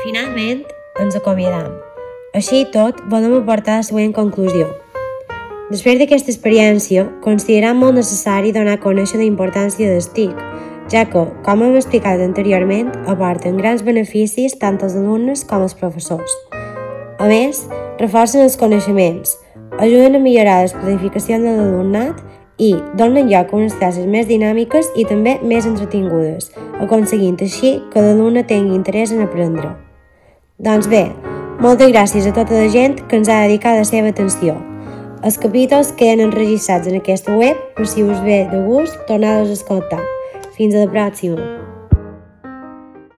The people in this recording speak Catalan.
Finalment, ens acomiadam. Així i tot, volem aportar la següent conclusió. Després d'aquesta experiència, consideram molt necessari donar a conèixer la importància del TIC, ja que, com hem explicat anteriorment, aporten grans beneficis tant als alumnes com als professors. A més, reforcen els coneixements, ajuden a millorar les planificacions de l'alumnat i donen lloc a unes classes més dinàmiques i també més entretingudes, aconseguint així que l'alumne tingui interès en aprendre. Doncs bé, moltes gràcies a tota la gent que ens ha dedicat la seva atenció. Els capítols queden enregistrats en aquesta web per si us ve de gust tornar-los a escoltar. Fins a la pròxima!